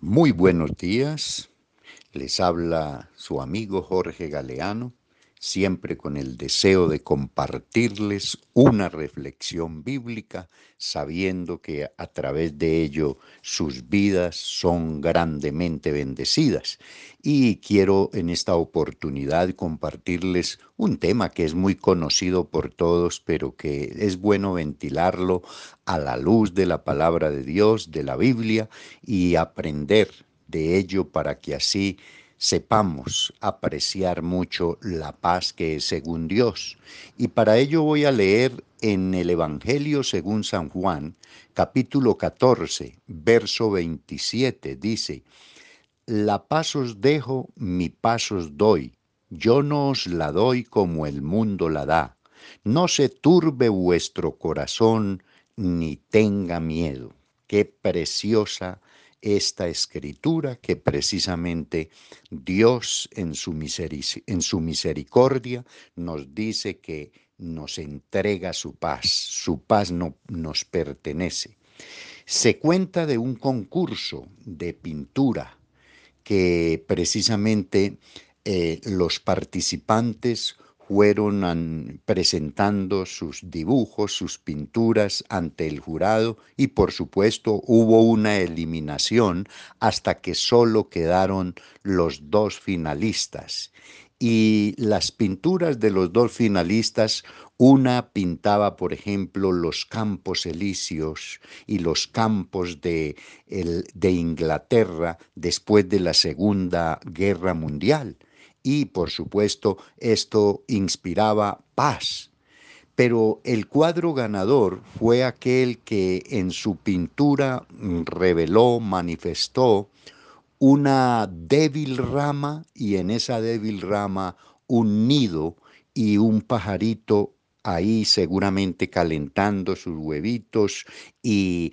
Muy buenos días. Les habla su amigo Jorge Galeano, siempre con el deseo de compartirles una reflexión bíblica, sabiendo que a través de ello sus vidas son grandemente bendecidas. Y quiero en esta oportunidad compartirles un tema que es muy conocido por todos, pero que es bueno ventilarlo a la luz de la palabra de Dios, de la Biblia, y aprender de ello para que así sepamos apreciar mucho la paz que es según Dios. Y para ello voy a leer en el Evangelio según San Juan, capítulo 14, verso 27, dice, La paz os dejo, mi paz os doy, yo no os la doy como el mundo la da. No se turbe vuestro corazón, ni tenga miedo. Qué preciosa esta escritura que precisamente Dios en su, misericordia nos dice que nos entrega su paz, su paz no nos pertenece. Se cuenta de un concurso de pintura que precisamente eh, los participantes fueron presentando sus dibujos, sus pinturas ante el jurado y por supuesto hubo una eliminación hasta que solo quedaron los dos finalistas. Y las pinturas de los dos finalistas, una pintaba, por ejemplo, los campos elíseos y los campos de, de Inglaterra después de la Segunda Guerra Mundial y por supuesto esto inspiraba paz. Pero el cuadro ganador fue aquel que en su pintura reveló, manifestó una débil rama y en esa débil rama un nido y un pajarito ahí seguramente calentando sus huevitos y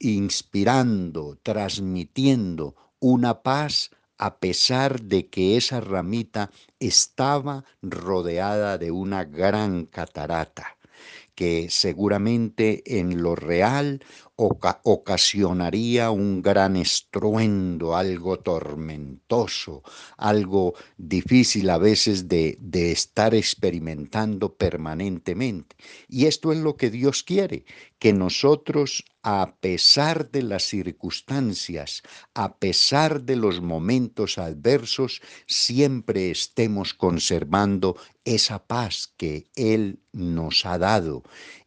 inspirando, transmitiendo una paz a pesar de que esa ramita estaba rodeada de una gran catarata que seguramente en lo real ocasionaría un gran estruendo, algo tormentoso, algo difícil a veces de, de estar experimentando permanentemente. Y esto es lo que Dios quiere, que nosotros a pesar de las circunstancias, a pesar de los momentos adversos, siempre estemos conservando esa paz que Él nos ha dado.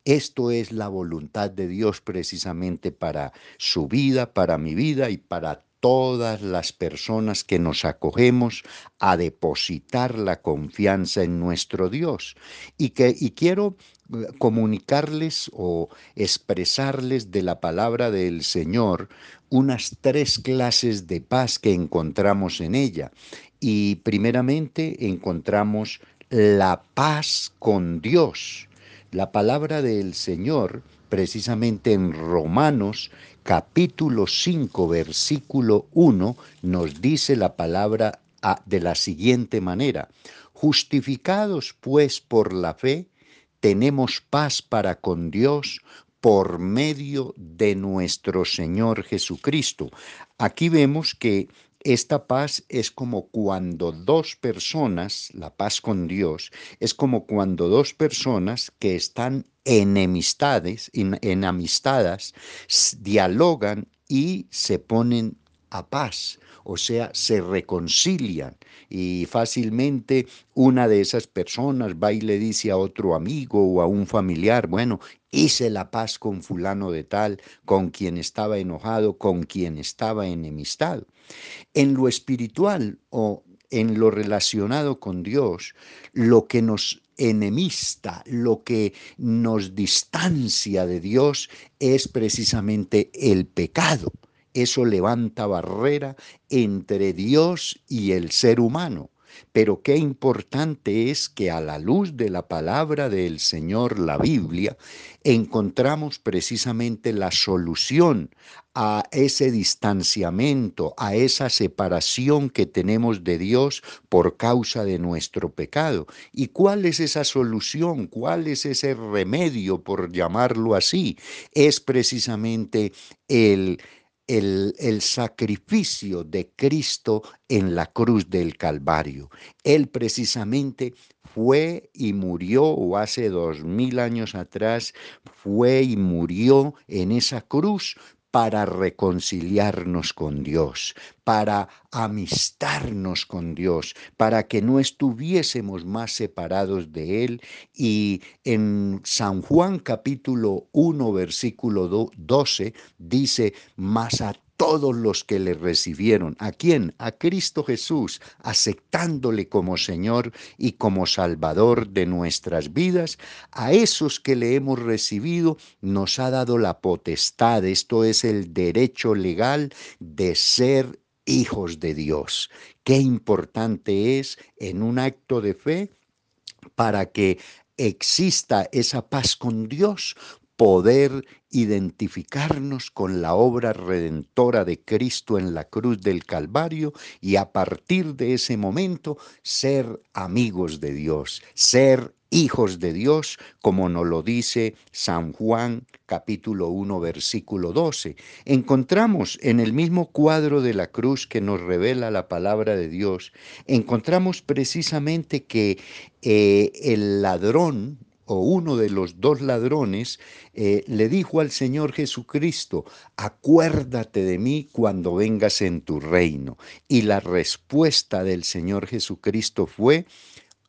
Esto es la voluntad de Dios precisamente para su vida, para mi vida y para todas las personas que nos acogemos a depositar la confianza en nuestro Dios. Y, que, y quiero eh, comunicarles o expresarles de la palabra del Señor unas tres clases de paz que encontramos en ella. Y primeramente encontramos la paz con Dios. La palabra del Señor, precisamente en Romanos capítulo 5, versículo 1, nos dice la palabra ah, de la siguiente manera. Justificados pues por la fe, tenemos paz para con Dios por medio de nuestro Señor Jesucristo. Aquí vemos que esta paz es como cuando dos personas, la paz con Dios, es como cuando dos personas que están enemistades, enamistadas, dialogan y se ponen a paz, o sea, se reconcilian y fácilmente una de esas personas va y le dice a otro amigo o a un familiar, bueno, hice la paz con fulano de tal, con quien estaba enojado, con quien estaba enemistado. En lo espiritual o en lo relacionado con Dios, lo que nos enemista, lo que nos distancia de Dios es precisamente el pecado. Eso levanta barrera entre Dios y el ser humano. Pero qué importante es que a la luz de la palabra del Señor, la Biblia, encontramos precisamente la solución a ese distanciamiento, a esa separación que tenemos de Dios por causa de nuestro pecado. ¿Y cuál es esa solución? ¿Cuál es ese remedio, por llamarlo así? Es precisamente el el, sacrificio de Cristo en la cruz del Calvario. Él precisamente fue y murió, o hace dos mil años atrás, fue y murió en esa cruz para reconciliarnos con Dios, para amistarnos con Dios, para que no estuviésemos más separados de Él. Y en San Juan capítulo 1, versículo 12, dice, mas a todos los que le recibieron. ¿A quién? A Cristo Jesús, aceptándole como Señor y como Salvador de nuestras vidas. A esos que le hemos recibido nos ha dado la potestad, esto es el derecho legal de ser hijos de Dios. Qué importante es en un acto de fe para que exista esa paz con Dios, poder identificarnos con la obra redentora de Cristo en la cruz del Calvario y a partir de ese momento ser amigos de Dios, ser hijos de Dios, como nos lo dice San Juan capítulo 1 versículo 12. Encontramos en el mismo cuadro de la cruz que nos revela la palabra de Dios, encontramos precisamente que eh, el ladrón, o uno de los dos ladrones eh, le dijo al Señor Jesucristo, acuérdate de mí cuando vengas en tu reino. Y la respuesta del Señor Jesucristo fue,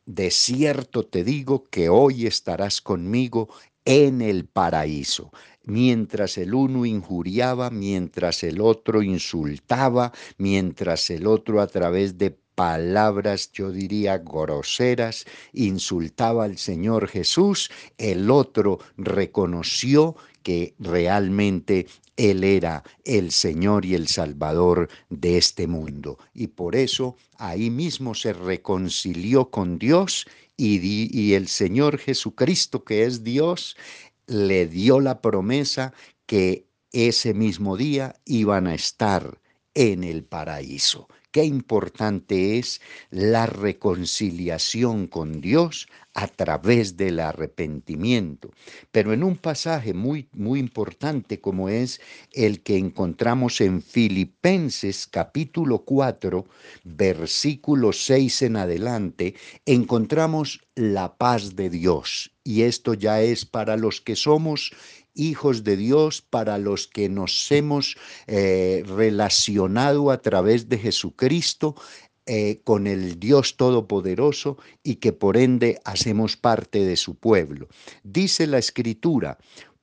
de cierto te digo que hoy estarás conmigo en el paraíso. Mientras el uno injuriaba, mientras el otro insultaba, mientras el otro a través de palabras, yo diría, groseras, insultaba al Señor Jesús, el otro reconoció que realmente Él era el Señor y el Salvador de este mundo. Y por eso ahí mismo se reconcilió con Dios y, y el Señor Jesucristo, que es Dios, le dio la promesa que ese mismo día iban a estar en el paraíso. Qué importante es la reconciliación con Dios a través del arrepentimiento. Pero en un pasaje muy, muy importante como es el que encontramos en Filipenses capítulo 4, versículo 6 en adelante, encontramos la paz de Dios. Y esto ya es para los que somos hijos de Dios, para los que nos hemos eh, relacionado a través de Jesucristo eh, con el Dios Todopoderoso y que por ende hacemos parte de su pueblo. Dice la Escritura,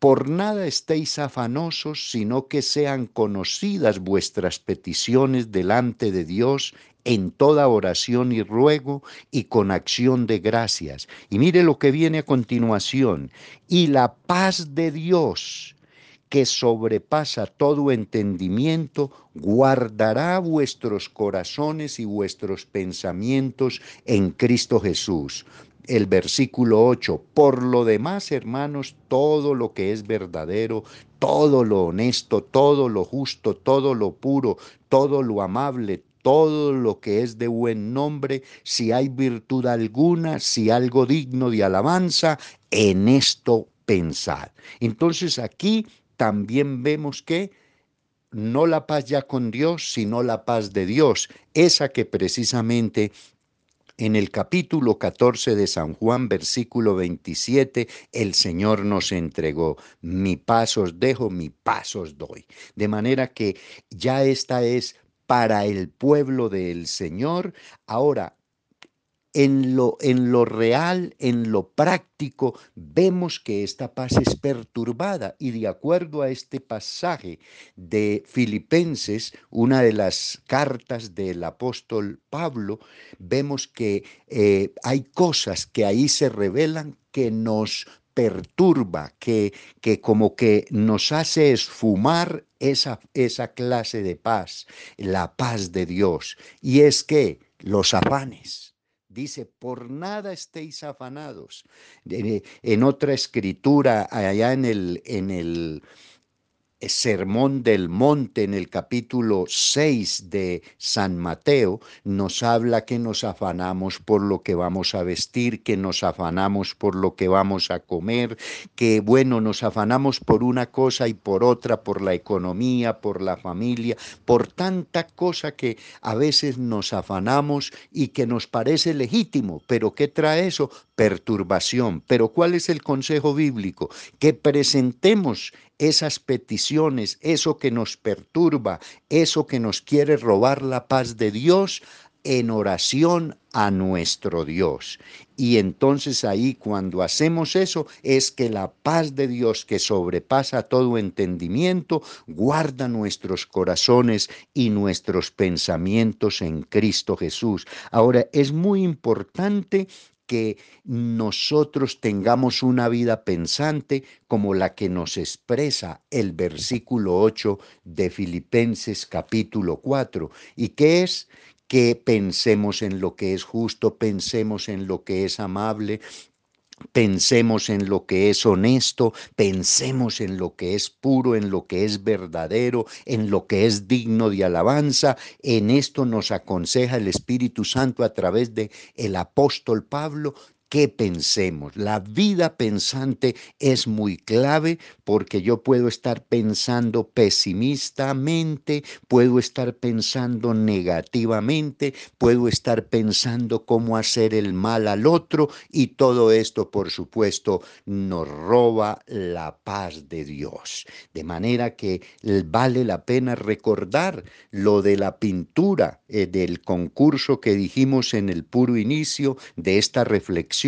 por nada estéis afanosos, sino que sean conocidas vuestras peticiones delante de Dios en toda oración y ruego y con acción de gracias. Y mire lo que viene a continuación. Y la paz de Dios, que sobrepasa todo entendimiento, guardará vuestros corazones y vuestros pensamientos en Cristo Jesús el versículo 8. Por lo demás, hermanos, todo lo que es verdadero, todo lo honesto, todo lo justo, todo lo puro, todo lo amable, todo lo que es de buen nombre, si hay virtud alguna, si algo digno de alabanza, en esto pensad. Entonces aquí también vemos que no la paz ya con Dios, sino la paz de Dios, esa que precisamente en el capítulo 14 de San Juan, versículo 27, el Señor nos entregó, mi paz os dejo, mi paz os doy. De manera que ya esta es para el pueblo del Señor. Ahora, en lo, en lo real, en lo práctico, vemos que esta paz es perturbada y de acuerdo a este pasaje de Filipenses, una de las cartas del apóstol Pablo, vemos que eh, hay cosas que ahí se revelan que nos perturba, que, que como que nos hace esfumar esa, esa clase de paz, la paz de Dios. Y es que los afanes, Dice, por nada estéis afanados. En otra escritura, allá en el, en el, Sermón del Monte en el capítulo 6 de San Mateo nos habla que nos afanamos por lo que vamos a vestir, que nos afanamos por lo que vamos a comer, que bueno, nos afanamos por una cosa y por otra, por la economía, por la familia, por tanta cosa que a veces nos afanamos y que nos parece legítimo, pero ¿qué trae eso? Perturbación. Pero ¿cuál es el consejo bíblico? Que presentemos esas peticiones, eso que nos perturba, eso que nos quiere robar la paz de Dios, en oración a nuestro Dios. Y entonces ahí cuando hacemos eso es que la paz de Dios que sobrepasa todo entendimiento guarda nuestros corazones y nuestros pensamientos en Cristo Jesús. Ahora es muy importante que nosotros tengamos una vida pensante como la que nos expresa el versículo 8 de Filipenses capítulo 4. ¿Y qué es? Que pensemos en lo que es justo, pensemos en lo que es amable, Pensemos en lo que es honesto, pensemos en lo que es puro, en lo que es verdadero, en lo que es digno de alabanza. En esto nos aconseja el Espíritu Santo a través de el apóstol Pablo qué pensemos. La vida pensante es muy clave porque yo puedo estar pensando pesimistamente, puedo estar pensando negativamente, puedo estar pensando cómo hacer el mal al otro y todo esto, por supuesto, nos roba la paz de Dios. De manera que vale la pena recordar lo de la pintura eh, del concurso que dijimos en el puro inicio de esta reflexión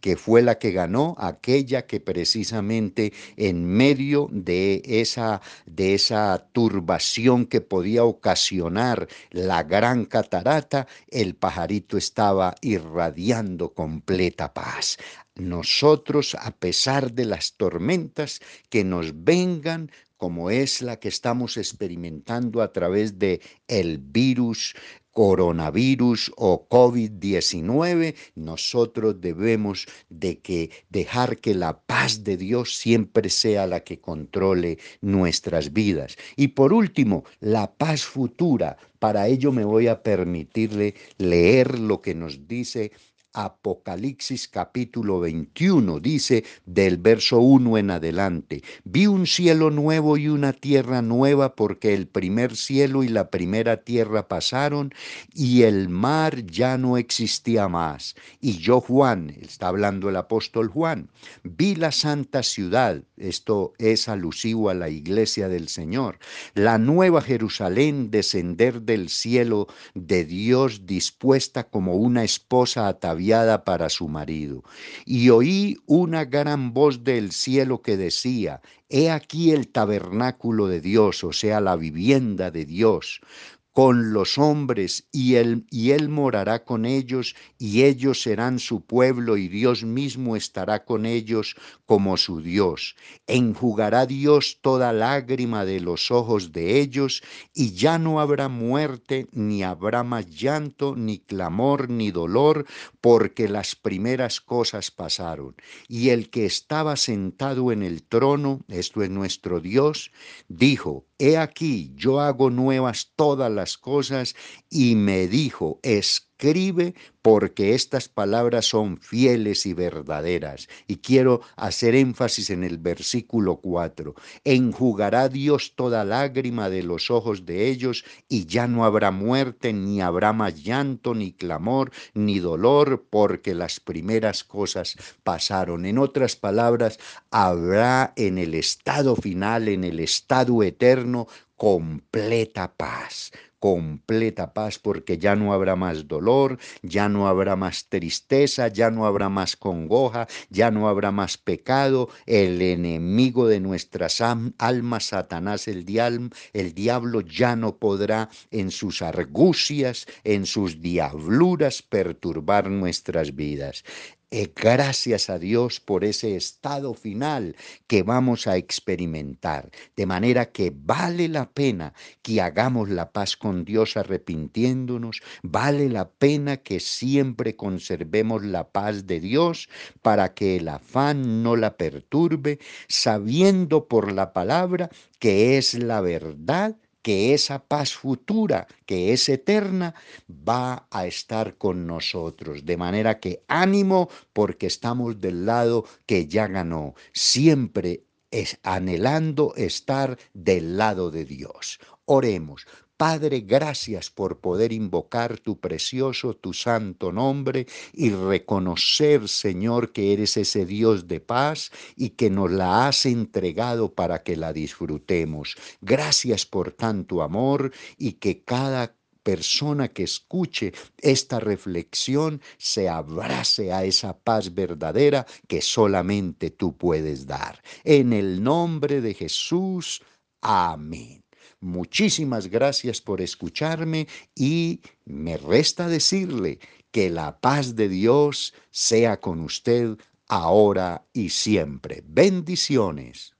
que fue la que ganó, aquella que precisamente en medio de esa, de esa turbación que podía ocasionar la gran catarata, el pajarito estaba irradiando completa paz. Nosotros, a pesar de las tormentas que nos vengan, como es la que estamos experimentando a través de el virus coronavirus o COVID-19, nosotros debemos de que dejar que la paz de Dios siempre sea la que controle nuestras vidas. Y por último, la paz futura. Para ello me voy a permitirle leer lo que nos dice Apocalipsis capítulo 21 dice del verso 1 en adelante, vi un cielo nuevo y una tierra nueva porque el primer cielo y la primera tierra pasaron y el mar ya no existía más. Y yo Juan, está hablando el apóstol Juan, vi la santa ciudad, esto es alusivo a la iglesia del Señor, la nueva Jerusalén descender del cielo de Dios dispuesta como una esposa ataviada para su marido. Y oí una gran voz del cielo que decía, He aquí el tabernáculo de Dios, o sea, la vivienda de Dios con los hombres y él, y él morará con ellos y ellos serán su pueblo y Dios mismo estará con ellos como su Dios. Enjugará Dios toda lágrima de los ojos de ellos y ya no habrá muerte, ni habrá más llanto, ni clamor, ni dolor, porque las primeras cosas pasaron. Y el que estaba sentado en el trono, esto es nuestro Dios, dijo, He aquí, yo hago nuevas todas las cosas, y me dijo, escribe porque estas palabras son fieles y verdaderas. Y quiero hacer énfasis en el versículo 4. Enjugará Dios toda lágrima de los ojos de ellos, y ya no habrá muerte, ni habrá más llanto, ni clamor, ni dolor, porque las primeras cosas pasaron. En otras palabras, habrá en el estado final, en el estado eterno, completa paz, completa paz porque ya no habrá más dolor, ya no habrá más tristeza, ya no habrá más congoja, ya no habrá más pecado. El enemigo de nuestras almas, Satanás, el, el diablo, ya no podrá en sus argucias, en sus diabluras perturbar nuestras vidas. Eh, gracias a Dios por ese estado final que vamos a experimentar. De manera que vale la pena que hagamos la paz con Dios arrepintiéndonos. Vale la pena que siempre conservemos la paz de Dios para que el afán no la perturbe, sabiendo por la palabra que es la verdad que esa paz futura, que es eterna, va a estar con nosotros. De manera que ánimo porque estamos del lado que ya ganó, siempre es anhelando estar del lado de Dios. Oremos. Padre, gracias por poder invocar tu precioso, tu santo nombre y reconocer, Señor, que eres ese Dios de paz y que nos la has entregado para que la disfrutemos. Gracias por tanto amor y que cada persona que escuche esta reflexión se abrace a esa paz verdadera que solamente tú puedes dar. En el nombre de Jesús, amén. Muchísimas gracias por escucharme y me resta decirle que la paz de Dios sea con usted ahora y siempre. Bendiciones.